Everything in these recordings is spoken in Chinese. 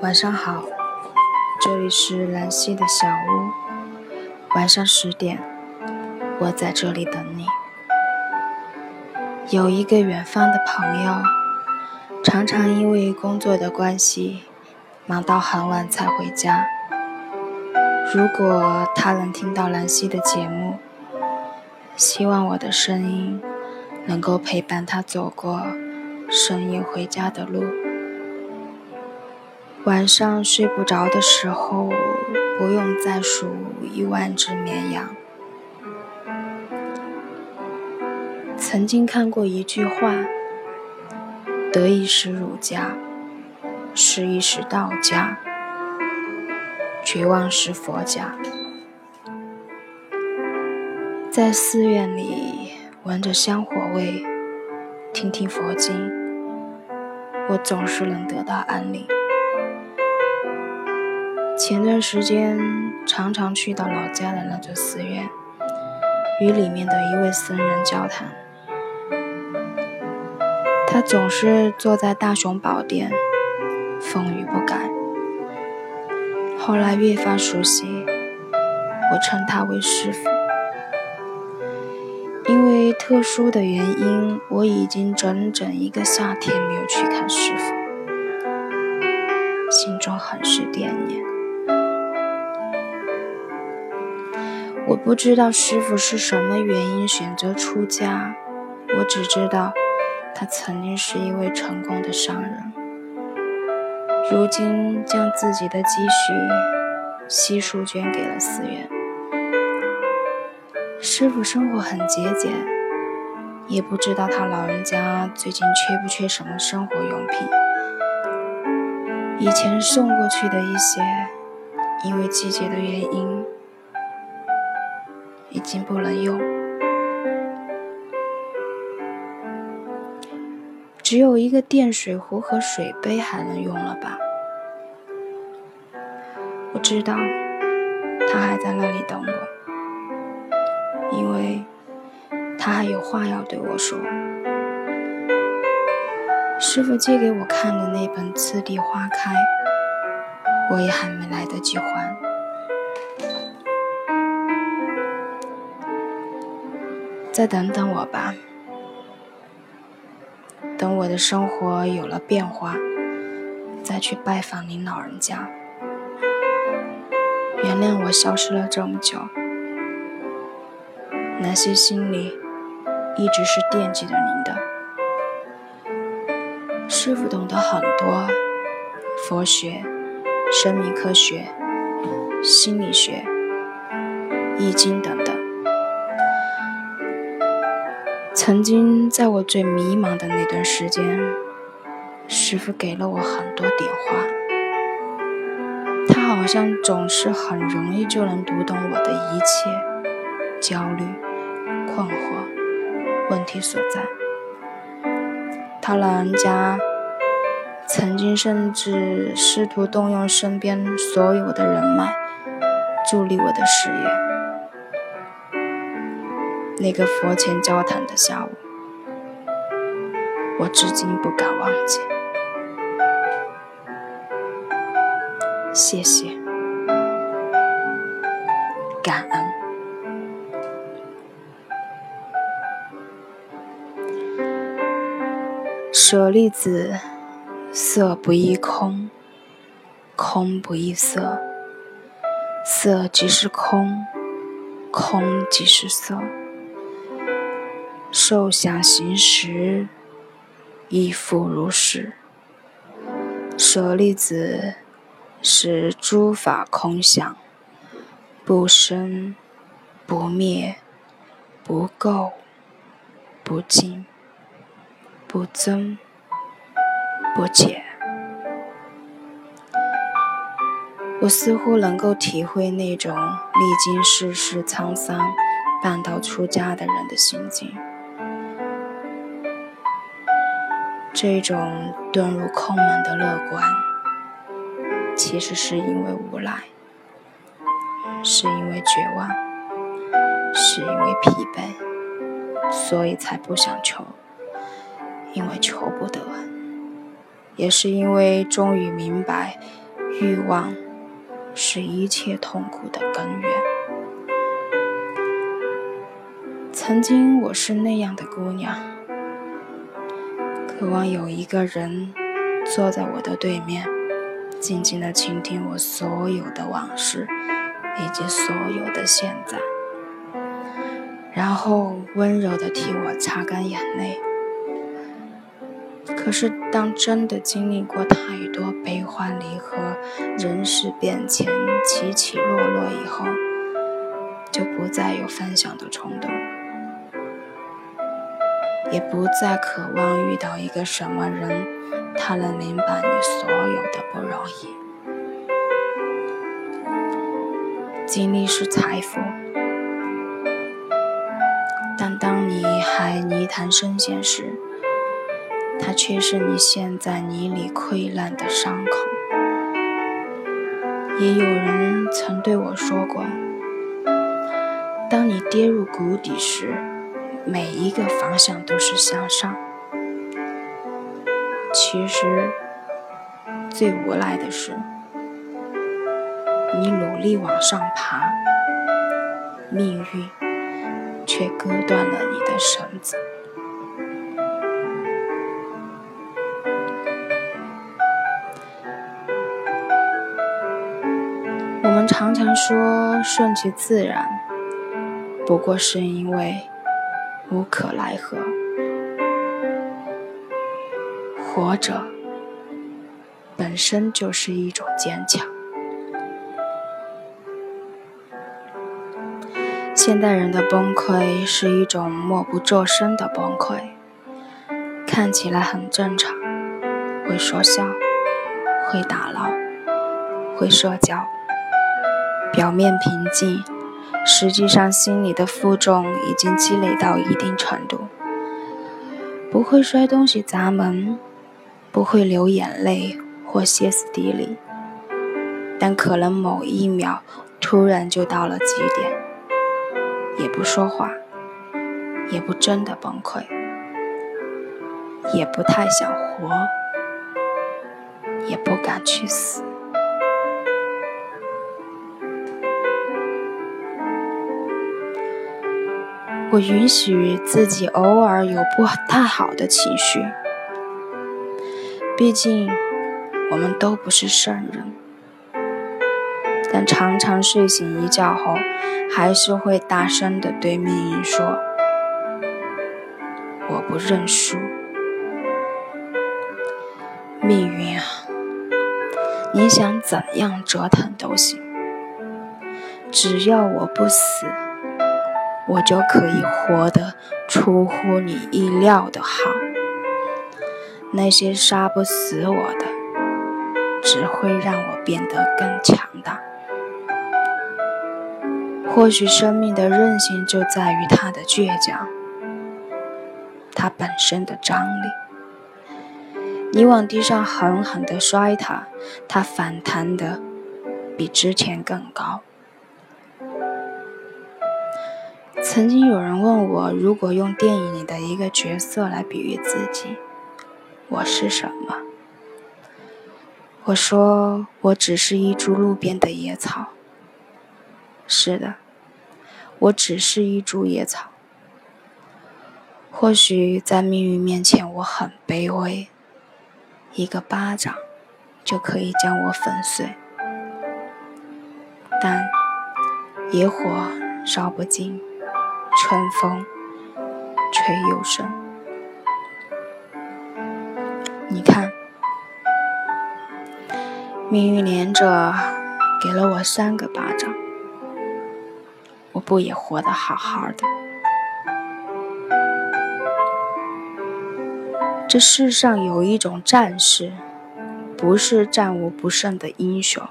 晚上好，这里是兰溪的小屋。晚上十点，我在这里等你。有一个远方的朋友，常常因为工作的关系，忙到很晚才回家。如果他能听到兰溪的节目，希望我的声音能够陪伴他走过深夜回家的路。晚上睡不着的时候，不用再数一万只绵羊。曾经看过一句话：“得意时儒家，失意时道家，绝望时佛家。”在寺院里闻着香火味，听听佛经，我总是能得到安宁。前段时间，常常去到老家的那座寺院，与里面的一位僧人交谈。他总是坐在大雄宝殿，风雨不改。后来越发熟悉，我称他为师傅。因为特殊的原因，我已经整整一个夏天没有去看师傅，心中很是惦念。我不知道师傅是什么原因选择出家，我只知道他曾经是一位成功的商人，如今将自己的积蓄悉数捐给了寺院。师傅生活很节俭，也不知道他老人家最近缺不缺什么生活用品。以前送过去的一些，因为季节的原因。已经不能用，只有一个电水壶和水杯还能用了吧？我知道他还在那里等我，因为他还有话要对我说。师傅借给我看的那本《次第花开》，我也还没来得及还。再等等我吧，等我的生活有了变化，再去拜访您老人家。原谅我消失了这么久，那些心里一直是惦记着您的。师傅懂得很多，佛学、生命科学、心理学、易经等等。曾经在我最迷茫的那段时间，师傅给了我很多点化。他好像总是很容易就能读懂我的一切焦虑、困惑、问题所在。他老人家曾经甚至试图动用身边所有的人脉，助力我的事业。那个佛前交谈的下午，我至今不敢忘记。谢谢，感恩。舍利子，色不异空，空不异色，色即是空，空即是色。受想行识，亦复如是。舍利子，是诸法空相，不生不灭，不垢不净，不增不减。我似乎能够体会那种历经世事沧桑、半道出家的人的心境。这种遁入空门的乐观，其实是因为无赖，是因为绝望，是因为疲惫，所以才不想求，因为求不得，也是因为终于明白，欲望是一切痛苦的根源。曾经我是那样的姑娘，渴望有一个人坐在我的对面，静静的倾听我所有的往事以及所有的现在，然后温柔的替我擦干眼泪。可是，当真的经历过太多悲欢离合、人事变迁、起起落落以后，就不再有分享的冲动，也不再渴望遇到一个什么人，他能明白你所有的不容易。经历是财富，但当你还泥潭深陷时，它却是你陷在泥里溃烂的伤口。也有人曾对我说过：“当你跌入谷底时，每一个方向都是向上。”其实，最无奈的是，你努力往上爬，命运却割断了你的绳子。我们常常说顺其自然，不过是因为无可奈何。活着本身就是一种坚强。现代人的崩溃是一种默不作声的崩溃，看起来很正常，会说笑，会打闹，会社交。表面平静，实际上心里的负重已经积累到一定程度。不会摔东西砸门，不会流眼泪或歇斯底里，但可能某一秒突然就到了极点，也不说话，也不真的崩溃，也不太想活，也不敢去死。我允许自己偶尔有不太好的情绪，毕竟我们都不是圣人。但常常睡醒一觉后，还是会大声的对命运说：“我不认输。”命运啊，你想怎样折腾都行，只要我不死。我就可以活得出乎你意料的好。那些杀不死我的，只会让我变得更强大。或许生命的韧性就在于它的倔强，它本身的张力。你往地上狠狠地摔它，它反弹的比之前更高。曾经有人问我，如果用电影里的一个角色来比喻自己，我是什么？我说，我只是一株路边的野草。是的，我只是一株野草。或许在命运面前，我很卑微，一个巴掌就可以将我粉碎。但野火烧不尽。春风吹又生，你看，命运连着给了我三个巴掌，我不也活得好好的？这世上有一种战士，不是战无不胜的英雄，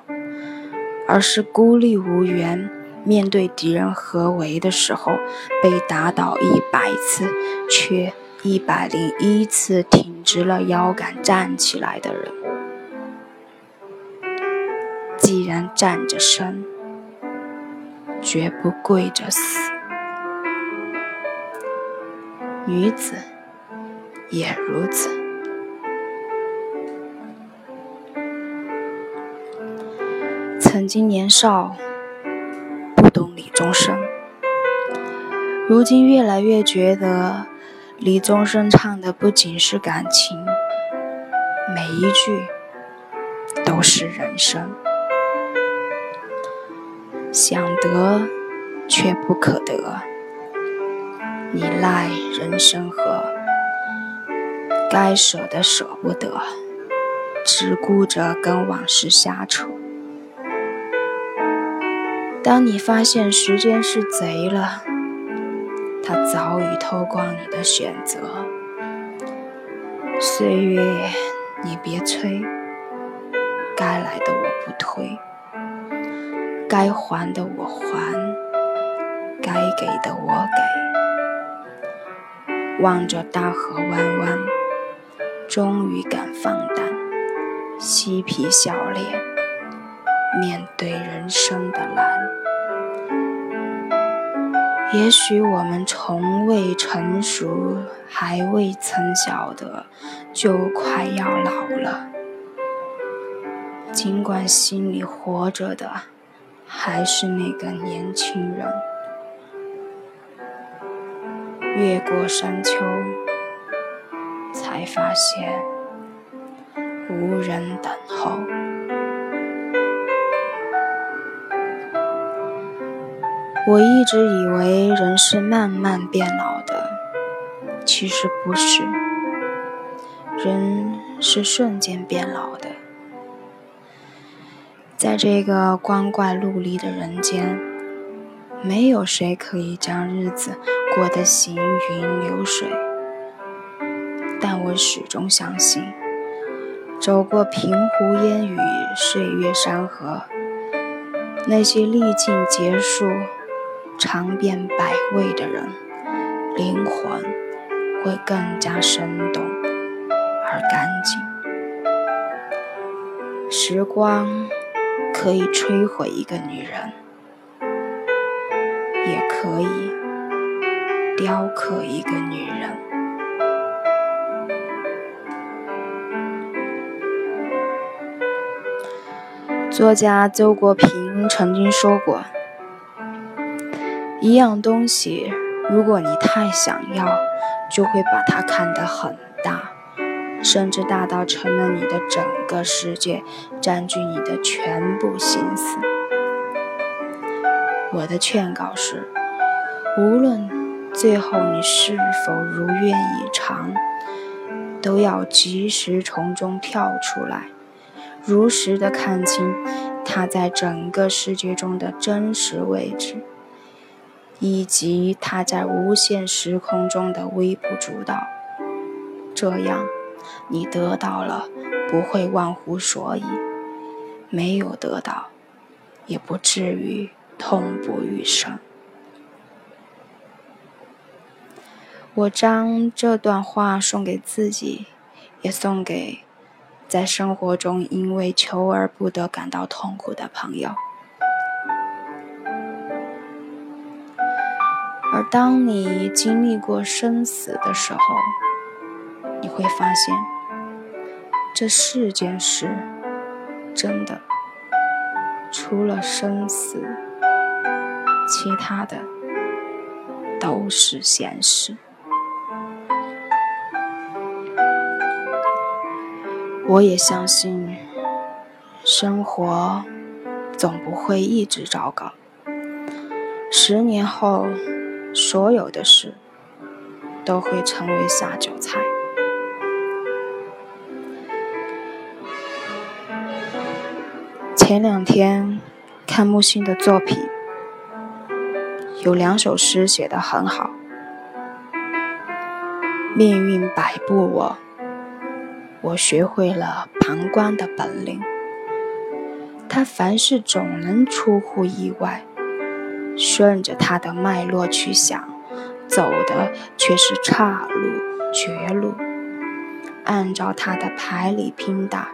而是孤立无援。面对敌人合围的时候，被打倒一百次，却一百零一次挺直了腰杆站起来的人。既然站着生，绝不跪着死。女子也如此。曾经年少，懂李宗盛，如今越来越觉得李宗盛唱的不仅是感情，每一句都是人生。想得却不可得，你赖人生何？该舍的舍不得，只顾着跟往事瞎扯。当你发现时间是贼了，他早已偷光你的选择。岁月，你别催，该来的我不推。该还的我还，该给的我给。望着大河弯弯，终于敢放胆，嬉皮笑脸，面对人生的难。也许我们从未成熟，还未曾晓得，就快要老了。尽管心里活着的。还是那个年轻人，越过山丘，才发现无人等候。我一直以为人是慢慢变老的，其实不是，人是瞬间变老的。在这个光怪陆离的人间，没有谁可以将日子过得行云流水。但我始终相信，走过平湖烟雨、岁月山河，那些历尽劫数、尝遍百味的人，灵魂会更加生动而干净。时光。可以摧毁一个女人，也可以雕刻一个女人。作家周国平曾经说过：“一样东西，如果你太想要，就会把它看得很大。”甚至大到成了你的整个世界，占据你的全部心思。我的劝告是：无论最后你是否如愿以偿，都要及时从中跳出来，如实的看清它在整个世界中的真实位置，以及他在无限时空中的微不足道。这样。你得到了，不会忘乎所以；没有得到，也不至于痛不欲生。我将这段话送给自己，也送给在生活中因为求而不得感到痛苦的朋友。而当你经历过生死的时候，你会发现，这世间事真的除了生死，其他的都是现实。我也相信，生活总不会一直糟糕。十年后，所有的事都会成为下酒菜。前两天看木心的作品，有两首诗写得很好。命运摆布我，我学会了旁观的本领。他凡事总能出乎意外，顺着他的脉络去想，走的却是岔路、绝路。按照他的牌理拼打。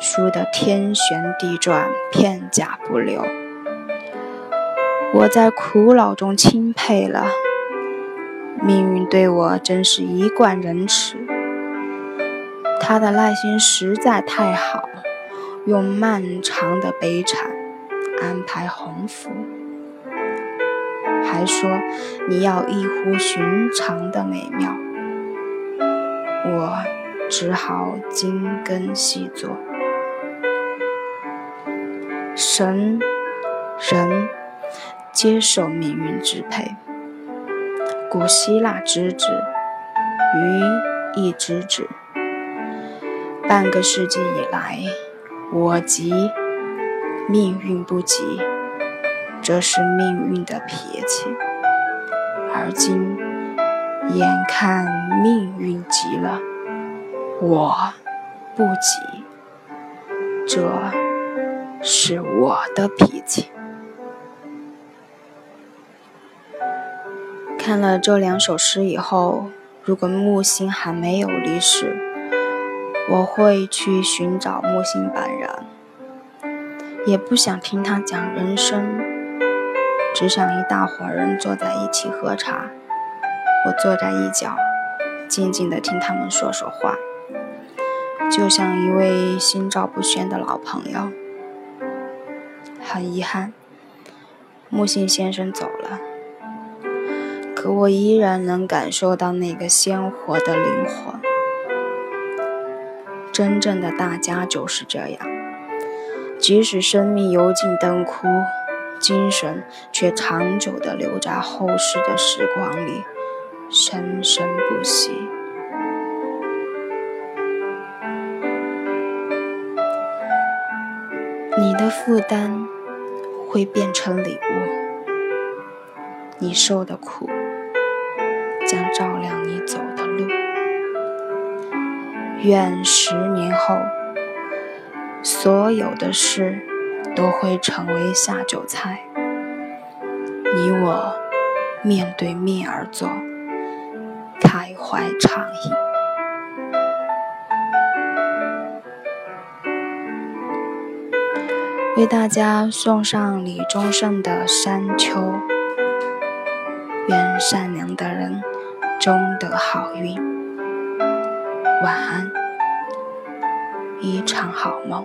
输得天旋地转，片甲不留。我在苦恼中钦佩了命运，对我真是一贯仁慈。他的耐心实在太好，用漫长的悲惨安排鸿福，还说你要异乎寻常的美妙，我只好精耕细作。神人接受命运支配，古希腊之子，鱼亦之子。半个世纪以来，我急，命运不急，这是命运的脾气。而今，眼看命运急了，我不急，这是我的脾气。看了这两首诗以后，如果木心还没有离世，我会去寻找木心本人，也不想听他讲人生，只想一大伙人坐在一起喝茶，我坐在一角，静静地听他们说说话，就像一位心照不宣的老朋友。很遗憾，木心先生走了，可我依然能感受到那个鲜活的灵魂。真正的大家就是这样，即使生命油尽灯枯，精神却长久地留在后世的时光里，生生不息。你的负担会变成礼物，你受的苦将照亮你走的路。愿十年后，所有的事都会成为下酒菜。你我面对面而坐，开怀畅饮。为大家送上李宗盛的《山丘》，愿善良的人终得好运。晚安，一场好梦。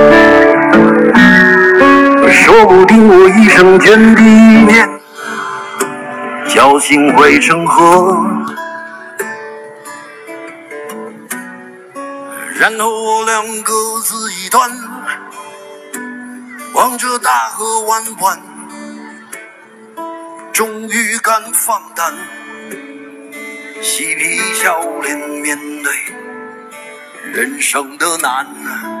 说不定我一生见第一念，侥幸会成河，然后我俩各自一端，望着大河弯弯，终于敢放胆，嬉皮笑脸面对人生的难。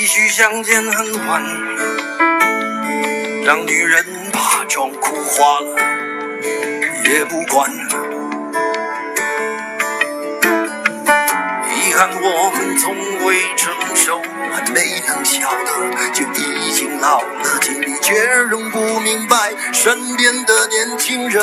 唏嘘相见恨晚，让女人把妆哭花了也不管。遗憾我们从未成熟，还没能晓得就已经老了，尽力却仍不明白身边的年轻人。